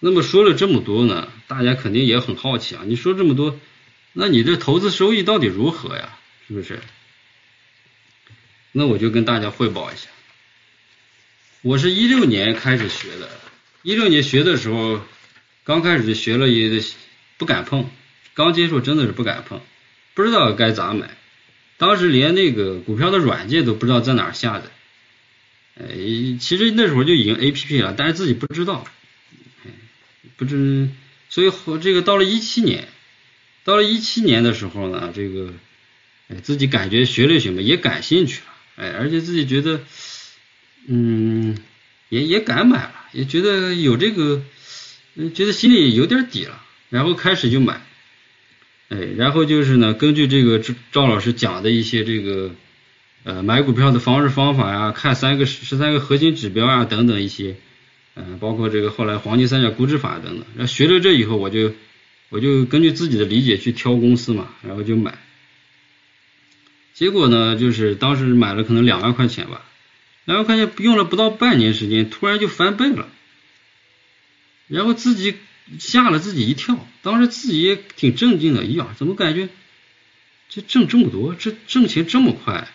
那么说了这么多呢，大家肯定也很好奇啊。你说这么多，那你这投资收益到底如何呀？是不是？那我就跟大家汇报一下，我是一六年开始学的，一六年学的时候，刚开始学了也不敢碰，刚接触真的是不敢碰，不知道该咋买，当时连那个股票的软件都不知道在哪下载，哎，其实那时候就已经 A P P 了，但是自己不知道。不知，所以和这个到了一七年，到了一七年的时候呢，这个哎自己感觉学了学嘛，也感兴趣了，哎，而且自己觉得，嗯，也也敢买了，也觉得有这个，觉得心里有点底了，然后开始就买，哎，然后就是呢，根据这个赵老师讲的一些这个呃买股票的方式方法呀，看三个十三个核心指标啊等等一些。嗯，包括这个后来黄金三角估值法等等，然后学了这以后，我就我就根据自己的理解去挑公司嘛，然后就买。结果呢，就是当时买了可能两万块钱吧，两万块钱用了不到半年时间，突然就翻倍了，然后自己吓了自己一跳，当时自己也挺震惊的，呀，怎么感觉这挣这么多，这挣钱这么快？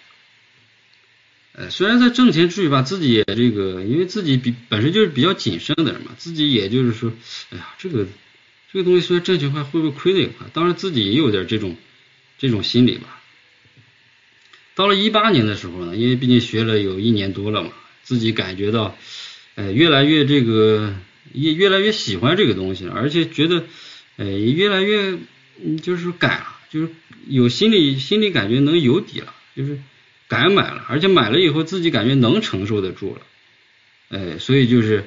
呃，虽然在挣钱之余吧，自己也这个，因为自己比本身就是比较谨慎的人嘛，自己也就是说，哎呀，这个这个东西虽然挣钱快，会不会亏的也快？当然自己也有点这种这种心理吧。到了一八年的时候呢，因为毕竟学了有一年多了嘛，自己感觉到，呃，越来越这个越越来越喜欢这个东西了，而且觉得，呃，越来越嗯，就是敢了，就是有心理心理感觉能有底了，就是。敢买了，而且买了以后自己感觉能承受得住了，哎，所以就是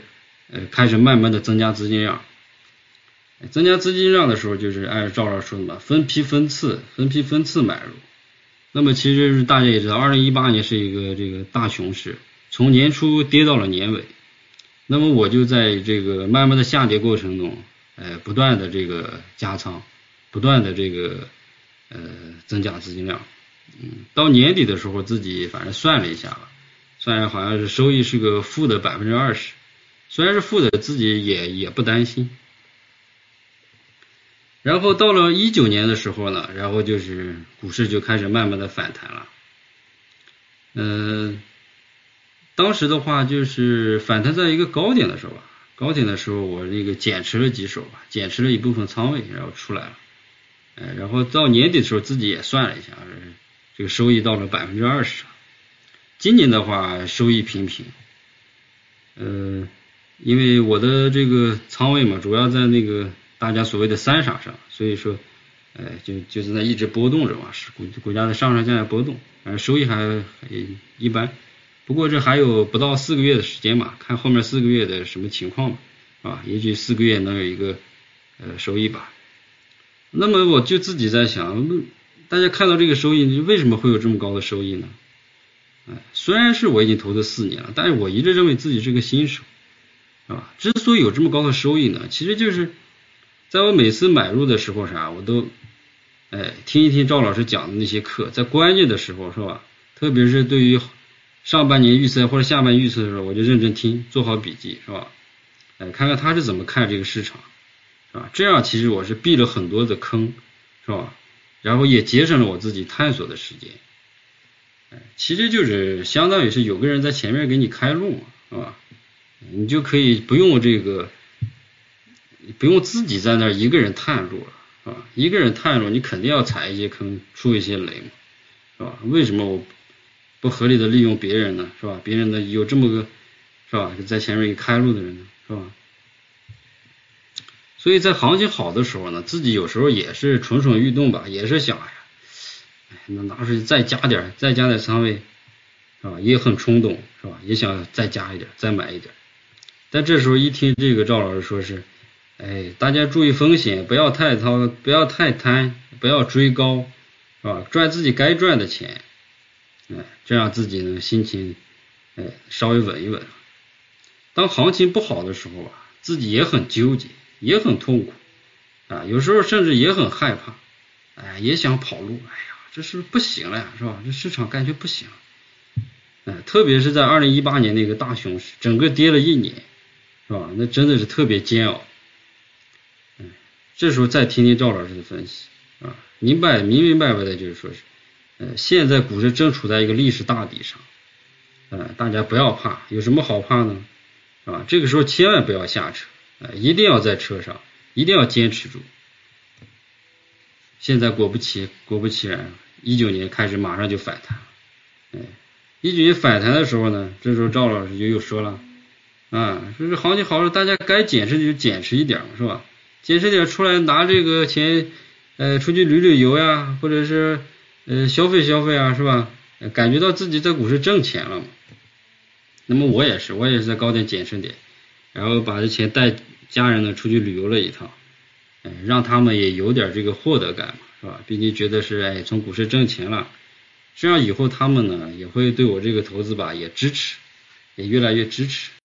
呃开始慢慢的增加资金量，增加资金量的时候就是按赵老师说的嘛，分批分次，分批分次买入。那么其实大家也知道，二零一八年是一个这个大熊市，从年初跌到了年尾。那么我就在这个慢慢的下跌过程中，哎，不断的这个加仓，不断的这个呃增加资金量。嗯，到年底的时候，自己反正算了一下吧，算下好像是收益是个负的百分之二十，虽然是负的，自己也也不担心。然后到了一九年的时候呢，然后就是股市就开始慢慢的反弹了。嗯，当时的话就是反弹在一个高点的时候吧，高点的时候我那个减持了几手吧，减持了一部分仓位，然后出来了。哎，然后到年底的时候，自己也算了一下。这个收益到了百分之二十，今年的话收益平平，呃，因为我的这个仓位嘛，主要在那个大家所谓的三傻上，所以说，呃，就就是在一直波动着嘛，是股股价的上上下下波动，呃，收益还一般，不过这还有不到四个月的时间嘛，看后面四个月的什么情况嘛，啊，也许四个月能有一个呃收益吧，那么我就自己在想。大家看到这个收益，你为什么会有这么高的收益呢？哎，虽然是我已经投资四年了，但是我一直认为自己是个新手，是吧？之所以有这么高的收益呢，其实就是在我每次买入的时候啥，我都哎听一听赵老师讲的那些课，在关键的时候是吧？特别是对于上半年预测或者下半年预测的时候，我就认真听，做好笔记，是吧？哎，看看他是怎么看这个市场，是吧？这样其实我是避了很多的坑，是吧？然后也节省了我自己探索的时间，哎，其实就是相当于是有个人在前面给你开路嘛，是吧？你就可以不用这个，不用自己在那一个人探路了，是吧？一个人探路，你肯定要踩一些坑，出一些雷嘛，是吧？为什么我不合理的利用别人呢？是吧？别人的有这么个，是吧？在前面给开路的人呢，是吧？所以在行情好的时候呢，自己有时候也是蠢蠢欲动吧，也是想呀，哎，那拿出去再加点，再加点仓位，是吧？也很冲动，是吧？也想再加一点，再买一点。但这时候一听这个赵老师说是，哎，大家注意风险，不要太操，不要太贪，不要追高，是吧？赚自己该赚的钱，哎，这样自己呢心情，哎，稍微稳一稳。当行情不好的时候啊，自己也很纠结。也很痛苦啊，有时候甚至也很害怕，哎，也想跑路。哎呀，这是不行了呀，是吧？这市场感觉不行，哎，特别是在二零一八年那个大熊市，整个跌了一年，是吧？那真的是特别煎熬。这时候再听听赵老师的分析啊，明白明明白白的，就是说是，呃，现在股市正处在一个历史大底上，呃，大家不要怕，有什么好怕呢？啊，这个时候千万不要下车，一定要在车上，一定要坚持住。现在果不其果不其然，一九年开始马上就反弹，哎，一九年反弹的时候呢，这时候赵老师就又说了，啊，说是行情好了，大家该减持就减持一点嘛，是吧？减持点出来拿这个钱，呃，出去旅旅游呀，或者是呃消费消费啊，是吧？感觉到自己在股市挣钱了嘛。那么我也是，我也是在高点减持点，然后把这钱带家人呢出去旅游了一趟，嗯，让他们也有点这个获得感嘛，是吧？毕竟觉得是哎从股市挣钱了，这样以后他们呢也会对我这个投资吧也支持，也越来越支持。